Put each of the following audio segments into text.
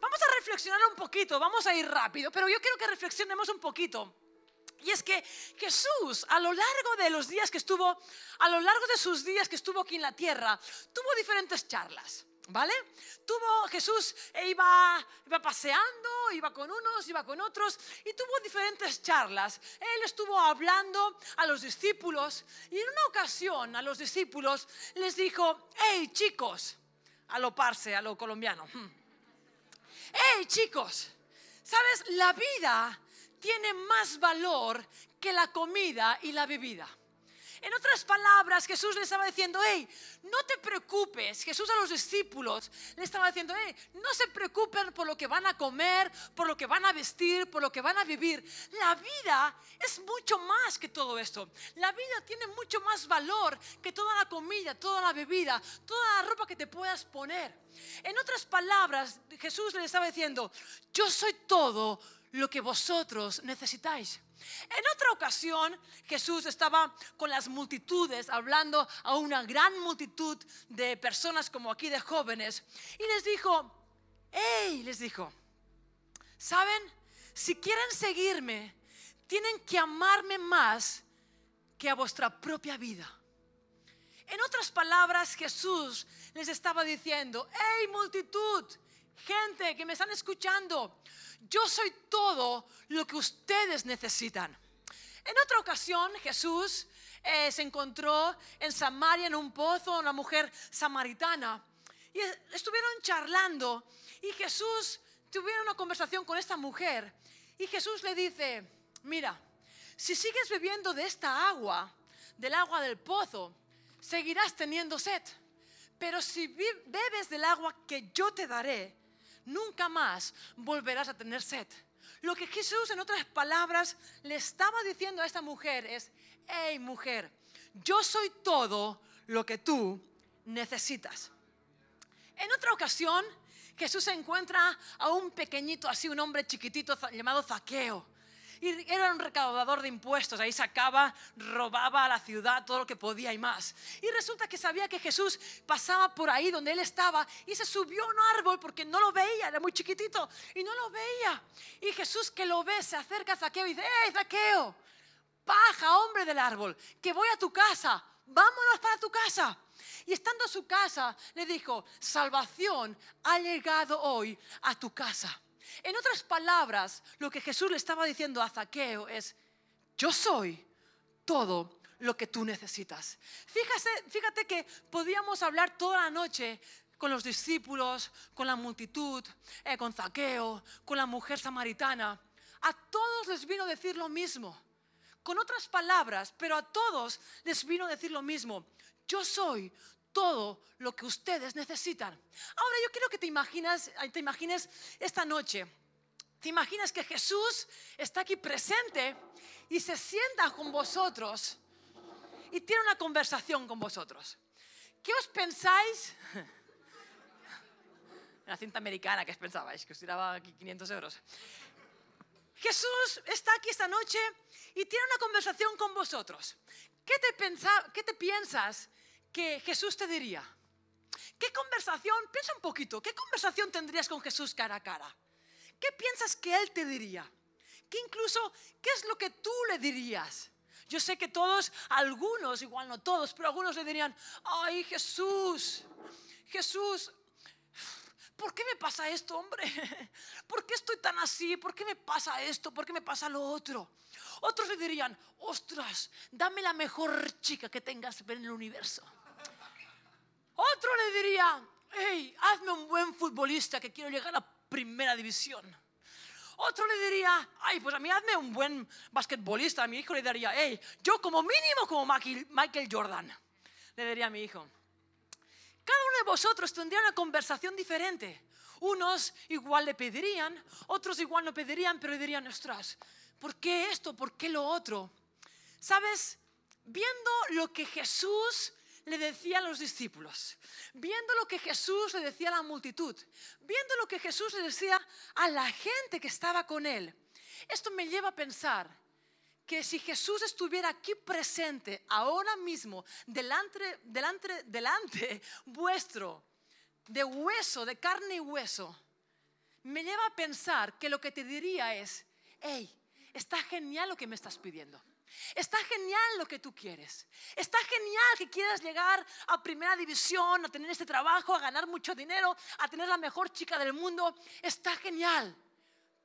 Vamos a reflexionar un poquito, vamos a ir rápido, pero yo quiero que reflexionemos un poquito. Y es que Jesús, a lo largo de los días que estuvo, a lo largo de sus días que estuvo aquí en la tierra, tuvo diferentes charlas. ¿Vale? Tuvo Jesús iba, iba paseando, iba con unos, iba con otros y tuvo diferentes charlas. Él estuvo hablando a los discípulos y en una ocasión a los discípulos les dijo, hey chicos, a lo parse, a lo colombiano, hey chicos, ¿sabes? La vida tiene más valor que la comida y la bebida. En otras palabras, Jesús le estaba diciendo, hey, no te preocupes. Jesús a los discípulos le estaba diciendo, hey, no se preocupen por lo que van a comer, por lo que van a vestir, por lo que van a vivir. La vida es mucho más que todo esto. La vida tiene mucho más valor que toda la comida, toda la bebida, toda la ropa que te puedas poner. En otras palabras, Jesús le estaba diciendo, yo soy todo lo que vosotros necesitáis. En otra ocasión, Jesús estaba con las multitudes, hablando a una gran multitud de personas como aquí de jóvenes, y les dijo, hey, les dijo, ¿saben? Si quieren seguirme, tienen que amarme más que a vuestra propia vida. En otras palabras, Jesús les estaba diciendo, hey multitud, gente que me están escuchando, yo soy todo lo que ustedes necesitan. En otra ocasión Jesús eh, se encontró en Samaria en un pozo, una mujer samaritana, y estuvieron charlando y Jesús tuvieron una conversación con esta mujer y Jesús le dice, mira, si sigues bebiendo de esta agua, del agua del pozo, seguirás teniendo sed. Pero si bebes del agua que yo te daré, nunca más volverás a tener sed. Lo que Jesús, en otras palabras, le estaba diciendo a esta mujer es, hey mujer, yo soy todo lo que tú necesitas. En otra ocasión, Jesús encuentra a un pequeñito, así un hombre chiquitito llamado Zaqueo y era un recaudador de impuestos, ahí sacaba, robaba a la ciudad todo lo que podía y más. Y resulta que sabía que Jesús pasaba por ahí donde él estaba y se subió a un árbol porque no lo veía, era muy chiquitito y no lo veía. Y Jesús que lo ve se acerca a Zaqueo y dice, ¡Hey, Zaqueo! Baja, hombre del árbol, que voy a tu casa, vámonos para tu casa. Y estando a su casa, le dijo, salvación ha llegado hoy a tu casa. En otras palabras, lo que Jesús le estaba diciendo a Zaqueo es, yo soy todo lo que tú necesitas. Fíjate, que podíamos hablar toda la noche con los discípulos, con la multitud, eh, con Zaqueo, con la mujer samaritana. A todos les vino a decir lo mismo, con otras palabras, pero a todos les vino a decir lo mismo. Yo soy todo lo que ustedes necesitan. Ahora yo quiero que te imaginas, te imagines esta noche. Te imaginas que Jesús está aquí presente y se sienta con vosotros y tiene una conversación con vosotros. ¿Qué os pensáis? La cinta americana, ¿qué os pensabais? Que os tiraba aquí 500 euros. Jesús está aquí esta noche y tiene una conversación con vosotros. ¿Qué te, qué te piensas que Jesús te diría? ¿Qué conversación, piensa un poquito, qué conversación tendrías con Jesús cara a cara? ¿Qué piensas que Él te diría? ¿Qué incluso, qué es lo que tú le dirías? Yo sé que todos, algunos, igual no todos, pero algunos le dirían, ay Jesús, Jesús, ¿por qué me pasa esto, hombre? ¿Por qué estoy tan así? ¿Por qué me pasa esto? ¿Por qué me pasa lo otro? Otros le dirían, ostras, dame la mejor chica que tengas en el universo. Otro le diría, hey, hazme un buen futbolista que quiero llegar a primera división. Otro le diría, ay, pues a mí hazme un buen basquetbolista. A mi hijo le diría, hey, yo como mínimo como Michael Jordan. Le diría a mi hijo. Cada uno de vosotros tendría una conversación diferente. Unos igual le pedirían, otros igual no pedirían, pero le dirían, ostras, ¿por qué esto? ¿Por qué lo otro? ¿Sabes? Viendo lo que Jesús le decía a los discípulos, viendo lo que Jesús le decía a la multitud, viendo lo que Jesús le decía a la gente que estaba con él, esto me lleva a pensar que si Jesús estuviera aquí presente ahora mismo, delante, delante, delante vuestro, de hueso, de carne y hueso, me lleva a pensar que lo que te diría es, hey, está genial lo que me estás pidiendo. Está genial lo que tú quieres. Está genial que quieras llegar a primera división, a tener este trabajo, a ganar mucho dinero, a tener la mejor chica del mundo. Está genial.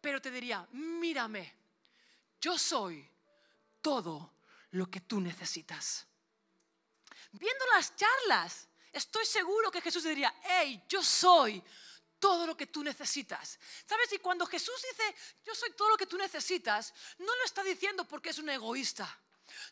Pero te diría, mírame, yo soy todo lo que tú necesitas. Viendo las charlas, estoy seguro que Jesús diría, hey, yo soy todo lo que tú necesitas. ¿Sabes? Y cuando Jesús dice, yo soy todo lo que tú necesitas, no lo está diciendo porque es un egoísta.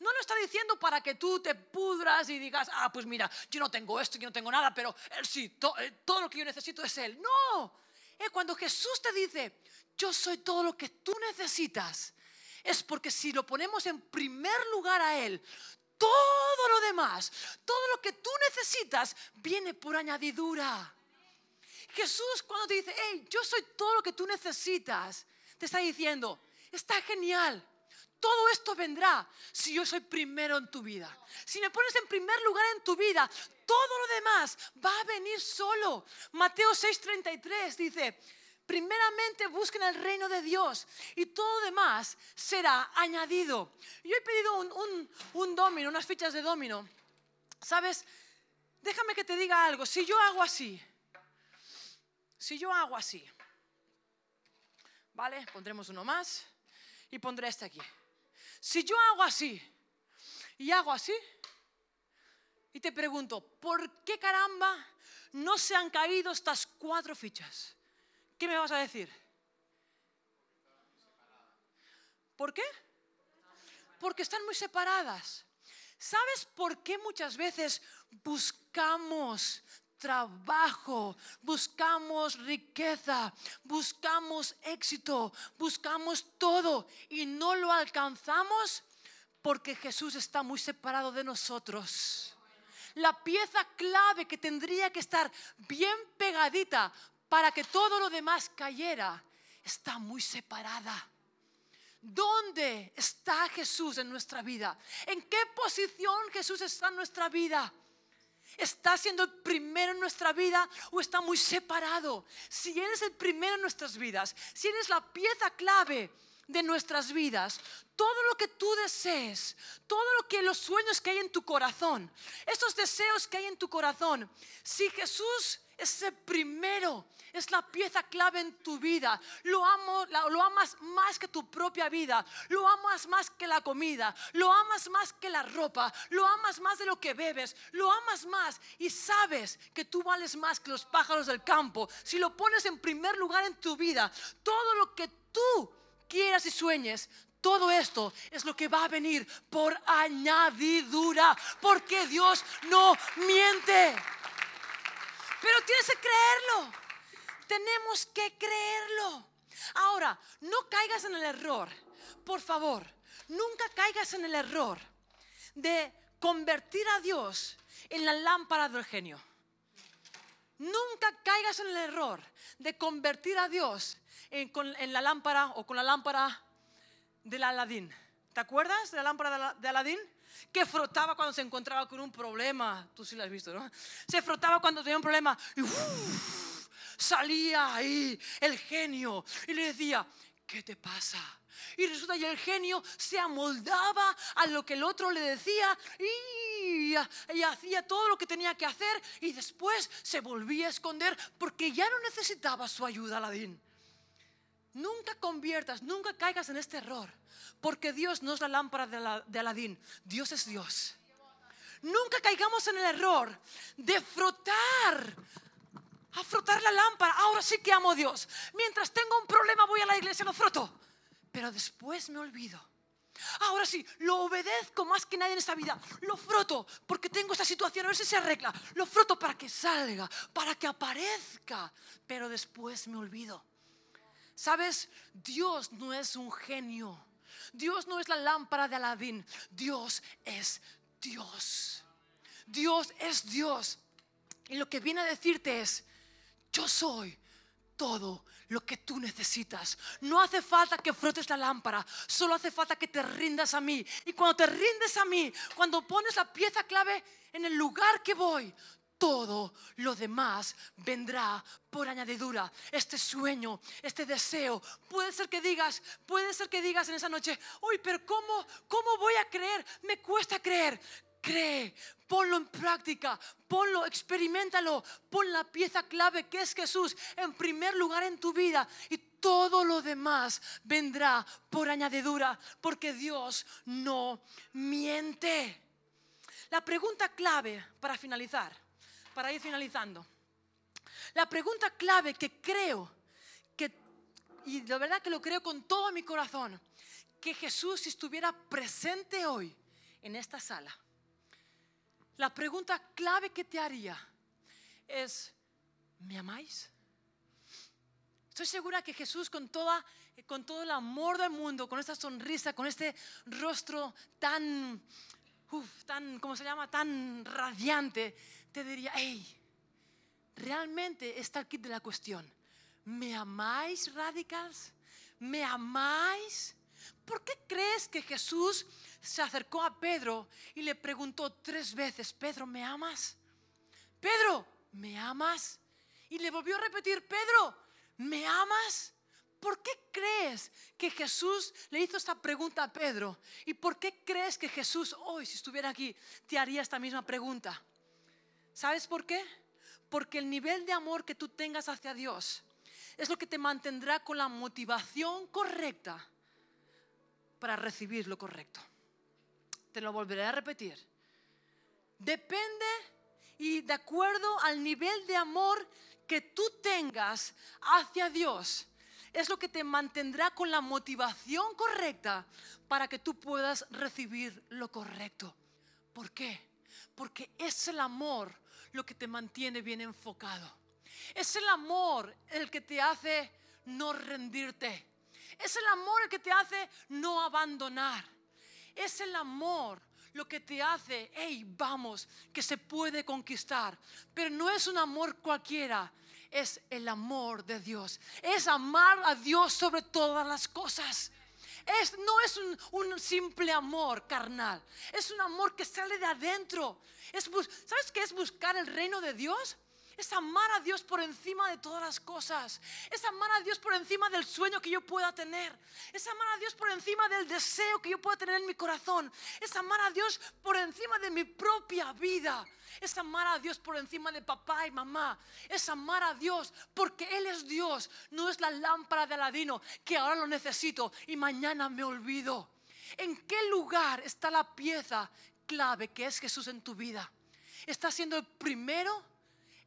No lo está diciendo para que tú te pudras y digas, ah, pues mira, yo no tengo esto, yo no tengo nada, pero Él sí, eh, todo lo que yo necesito es Él. No, eh, cuando Jesús te dice, yo soy todo lo que tú necesitas, es porque si lo ponemos en primer lugar a Él, todo lo demás, todo lo que tú necesitas, viene por añadidura. Jesús cuando te dice, hey, yo soy todo lo que tú necesitas, te está diciendo, está genial. Todo esto vendrá si yo soy primero en tu vida. Si me pones en primer lugar en tu vida, todo lo demás va a venir solo. Mateo 6:33 dice, primeramente busquen el reino de Dios y todo lo demás será añadido. Yo he pedido un, un, un domino, unas fichas de domino. ¿Sabes? Déjame que te diga algo. Si yo hago así, si yo hago así, ¿vale? Pondremos uno más y pondré este aquí. Si yo hago así y hago así, y te pregunto, ¿por qué caramba no se han caído estas cuatro fichas? ¿Qué me vas a decir? ¿Por qué? Porque están muy separadas. ¿Sabes por qué muchas veces buscamos trabajo, buscamos riqueza, buscamos éxito, buscamos todo y no lo alcanzamos porque Jesús está muy separado de nosotros. La pieza clave que tendría que estar bien pegadita para que todo lo demás cayera está muy separada. ¿Dónde está Jesús en nuestra vida? ¿En qué posición Jesús está en nuestra vida? ¿Está siendo el primero en nuestra vida o está muy separado? Si Él es el primero en nuestras vidas, si Él es la pieza clave de nuestras vidas, todo lo que tú desees, todo lo que los sueños que hay en tu corazón, esos deseos que hay en tu corazón, si Jesús ese primero es la pieza clave en tu vida. Lo, amo, lo amas más que tu propia vida. Lo amas más que la comida. Lo amas más que la ropa. Lo amas más de lo que bebes. Lo amas más y sabes que tú vales más que los pájaros del campo. Si lo pones en primer lugar en tu vida, todo lo que tú quieras y sueñes, todo esto es lo que va a venir por añadidura, porque Dios no miente. Pero tienes que creerlo. Tenemos que creerlo. Ahora, no caigas en el error. Por favor, nunca caigas en el error de convertir a Dios en la lámpara del genio. Nunca caigas en el error de convertir a Dios en, la lámpara o con la lámpara del Aladín. ¿Te acuerdas de la lámpara de Aladín? Que frotaba cuando se encontraba con un problema. Tú sí lo has visto, ¿no? Se frotaba cuando tenía un problema y salía ahí el genio y le decía, ¿qué te pasa? Y resulta que el genio se amoldaba a lo que el otro le decía y, y, hacía todo lo que tenía que hacer y después se volvía a esconder porque ya no necesitaba su ayuda, Aladín. Nunca conviertas, nunca caigas en este error porque Dios no es la lámpara de, Aladín, Dios es Dios. Nunca caigamos en el error de frotar, a frotar la lámpara. Ahora sí que amo a Dios. Mientras tengo un problema voy a la iglesia, lo froto. Pero después me olvido. Ahora sí, lo obedezco más que nadie en esta vida. Lo froto porque tengo esta situación, a ver si se arregla. Lo froto para que salga, para que aparezca. Pero después me olvido. ¿Sabes? Dios no es un genio. Dios no es la lámpara de Aladín, Dios es Dios. Dios es Dios. Y lo que viene a decirte es, yo soy todo lo que tú necesitas. No hace falta que frotes la lámpara, solo hace falta que te rindas a mí. Y cuando te rindes a mí, cuando pones la pieza clave en el lugar que voy, todo lo demás vendrá por añadidura. Este sueño, este deseo, puede ser que digas, puede ser que digas en esa noche, uy, pero ¿cómo, cómo voy a creer? Me cuesta creer. Cree, ponlo en práctica, ponlo, experimentalo, pon la pieza clave que es Jesús en primer lugar en tu vida y todo lo demás vendrá por añadidura, porque Dios no miente. La pregunta clave para finalizar para ir finalizando. La pregunta clave que creo, que, y de verdad que lo creo con todo mi corazón, que Jesús estuviera presente hoy en esta sala, la pregunta clave que te haría es, ¿me amáis? Estoy segura que Jesús con, toda, con todo el amor del mundo, con esta sonrisa, con este rostro tan, tan, ¿cómo se llama? Tan radiante, te diría, hey, realmente está el kit de la cuestión. ¿Me amáis, radicals? ¿Me amáis? ¿Por qué crees que Jesús se acercó a Pedro y le preguntó tres veces, Pedro, ¿me amas? Pedro, ¿me amas? Y le volvió a repetir, Pedro, ¿me amas? ¿Por qué crees que Jesús le hizo esta pregunta a Pedro? ¿Y por qué crees que Jesús hoy, si estuviera aquí, te haría esta misma pregunta? ¿Sabes por qué? Porque el nivel de amor que tú tengas hacia Dios es lo que te mantendrá con la motivación correcta para recibir lo correcto. Te lo volveré a repetir. Depende y de acuerdo al nivel de amor que tú tengas hacia Dios, es lo que te mantendrá con la motivación correcta para que tú puedas recibir lo correcto. ¿Por qué? Porque es el amor lo que te mantiene bien enfocado. Es el amor el que te hace no rendirte. Es el amor el que te hace no abandonar. Es el amor lo que te hace, hey, vamos, que se puede conquistar. Pero no es un amor cualquiera, es el amor de Dios. Es amar a Dios sobre todas las cosas. Es, no es un, simple amor carnal, es un amor que sale de adentro. Es, ¿Sabes qué es buscar el reino de Dios? Es amar a Dios por encima de todas las cosas. Es amar a Dios por encima del sueño que yo pueda tener. Es amar a Dios por encima del deseo que yo pueda tener en mi corazón. Es amar a Dios por encima de mi propia vida. Es amar a Dios por encima de papá y mamá. Es amar a Dios porque Él es Dios. No es la lámpara de Aladino que ahora lo necesito y mañana me olvido. ¿En qué lugar está la pieza clave que es Jesús en tu vida? ¿Está siendo el primero?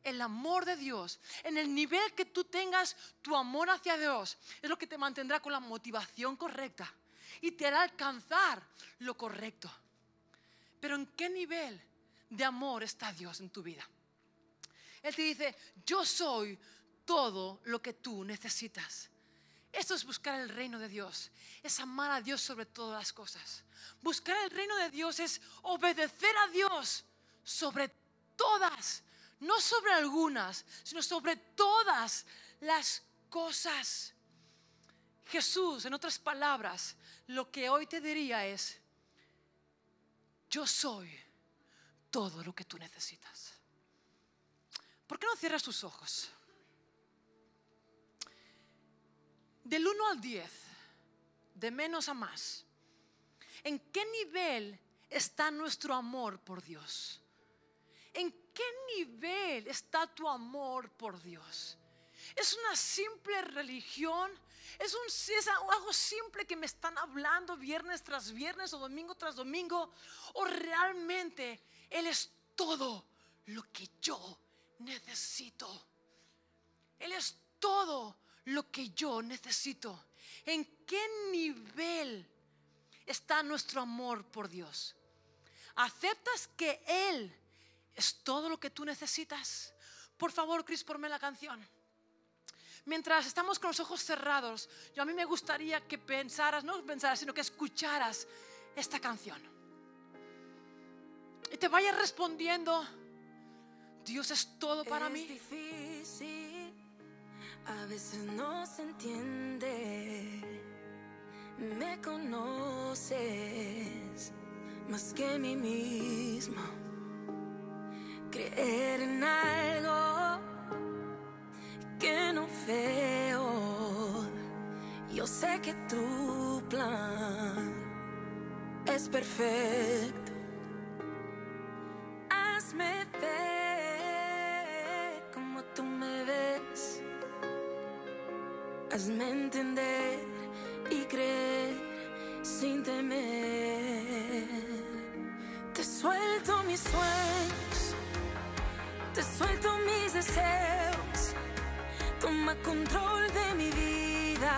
El amor de Dios, en el nivel que tú tengas tu amor hacia Dios, es lo que te mantendrá con la motivación correcta y te hará alcanzar lo correcto. Pero ¿en qué nivel de amor está Dios en tu vida? Él te dice, yo soy todo lo que tú necesitas. Esto es buscar el reino de Dios, es amar a Dios sobre todas las cosas. Buscar el reino de Dios es obedecer a Dios sobre todas no sobre algunas, sino sobre todas las cosas. Jesús, en otras palabras, lo que hoy te diría es, yo soy todo lo que tú necesitas. ¿Por qué no cierras tus ojos? Del 1 al 10, de menos a más, ¿en qué nivel está nuestro amor por Dios? ¿En qué nivel está tu amor por Dios? ¿Es una simple religión? ¿Es, un, ¿Es algo simple que me están hablando viernes tras viernes o domingo tras domingo? ¿O realmente Él es todo lo que yo necesito? Él es todo lo que yo necesito. ¿En qué nivel está nuestro amor por Dios? ¿Aceptas que Él es todo lo que tú necesitas. Por favor, Cris, ponme la canción. Mientras estamos con los ojos cerrados, yo a mí me gustaría que pensaras, no pensaras, sino que escucharas esta canción. Y te vayas respondiendo, Dios es todo para mí. Difícil, a veces no se entiende. Me conoces más que mí mismo algo que no veo. Yo sé que tu plan es perfecto. Hazme ver como tú me ves. Hazme entender y creer sin temer. Te suelto mis sueños, te suelto mis deseos. Toma control de mi vida.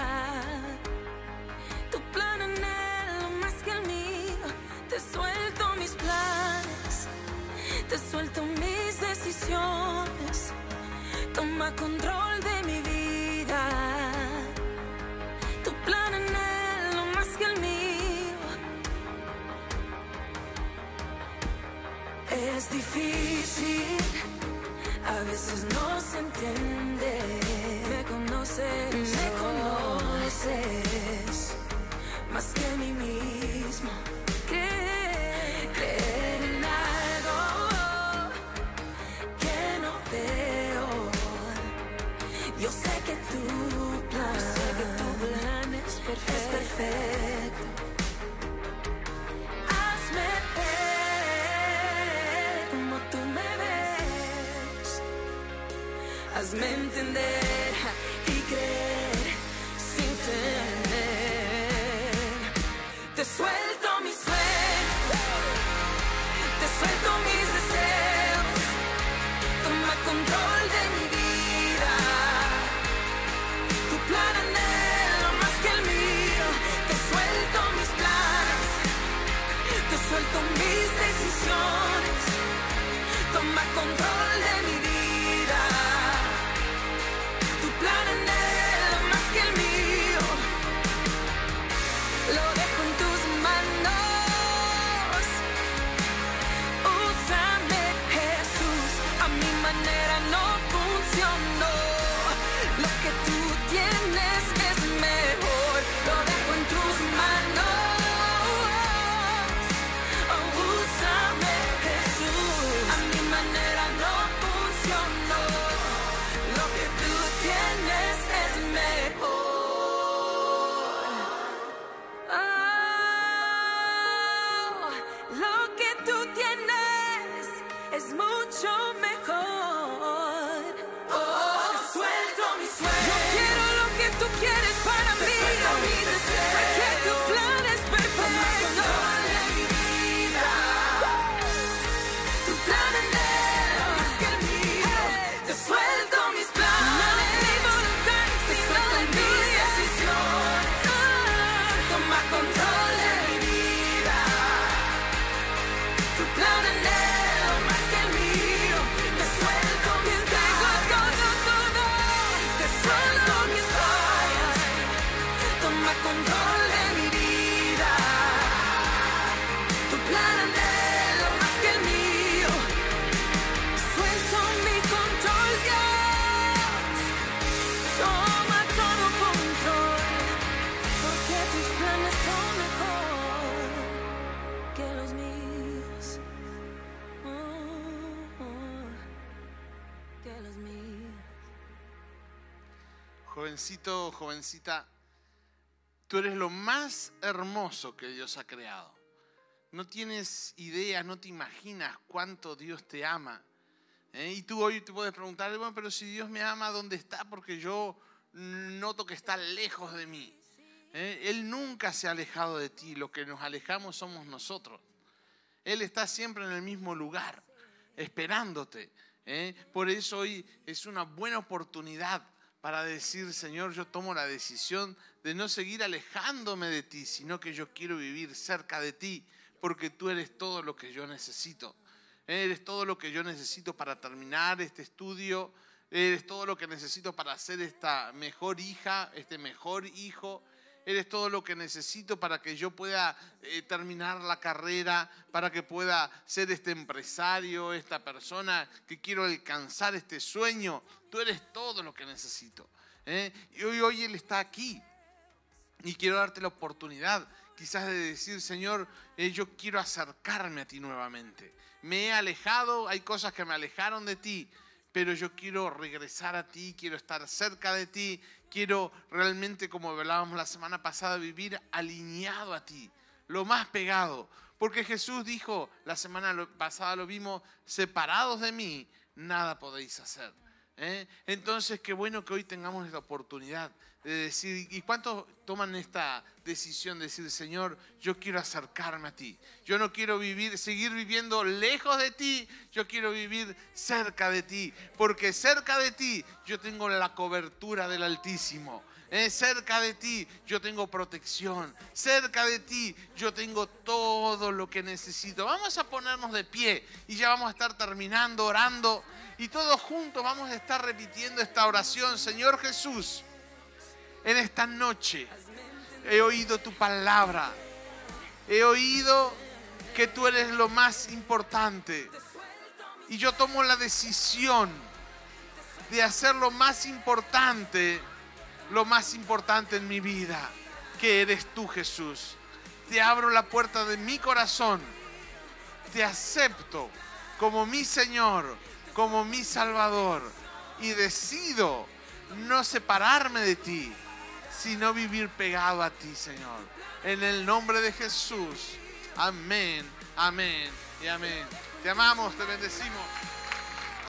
Tu plan anhelo más que el mío. Te suelto mis planes, te suelto mis decisiones. Toma control de mi vida. Tu plan anhelo más que el mío. Es difícil, a veces no se entiende. Me conoces, me conoces más que a mí mismo. Jovencito, jovencita, tú eres lo más hermoso que Dios ha creado. No tienes idea, no te imaginas cuánto Dios te ama. ¿eh? Y tú hoy te puedes preguntar, bueno, pero si Dios me ama, ¿dónde está? Porque yo noto que está lejos de mí. ¿eh? Él nunca se ha alejado de ti, lo que nos alejamos somos nosotros. Él está siempre en el mismo lugar, esperándote. ¿eh? Por eso hoy es una buena oportunidad para decir, Señor, yo tomo la decisión de no seguir alejándome de ti, sino que yo quiero vivir cerca de ti, porque tú eres todo lo que yo necesito. Eres todo lo que yo necesito para terminar este estudio, eres todo lo que necesito para ser esta mejor hija, este mejor hijo. Eres todo lo que necesito para que yo pueda eh, terminar la carrera, para que pueda ser este empresario, esta persona que quiero alcanzar este sueño. Tú eres todo lo que necesito. ¿eh? Y hoy, hoy Él está aquí. Y quiero darte la oportunidad quizás de decir, Señor, eh, yo quiero acercarme a ti nuevamente. Me he alejado, hay cosas que me alejaron de ti, pero yo quiero regresar a ti, quiero estar cerca de ti, quiero realmente, como hablábamos la semana pasada, vivir alineado a ti, lo más pegado. Porque Jesús dijo, la semana pasada lo vimos, separados de mí, nada podéis hacer. ¿Eh? Entonces, qué bueno que hoy tengamos esta oportunidad de decir, ¿y cuántos toman esta decisión de decir, Señor, yo quiero acercarme a ti? Yo no quiero vivir, seguir viviendo lejos de ti, yo quiero vivir cerca de ti, porque cerca de ti yo tengo la cobertura del Altísimo. ¿eh? cerca de ti yo tengo protección. Cerca de ti yo tengo todo lo que necesito. Vamos a ponernos de pie y ya vamos a estar terminando orando. Y todos juntos vamos a estar repitiendo esta oración. Señor Jesús, en esta noche he oído tu palabra. He oído que tú eres lo más importante. Y yo tomo la decisión de hacer lo más importante, lo más importante en mi vida, que eres tú Jesús. Te abro la puerta de mi corazón. Te acepto como mi Señor como mi Salvador y decido no separarme de ti, sino vivir pegado a ti, Señor. En el nombre de Jesús. Amén, amén y amén. Te amamos, te bendecimos.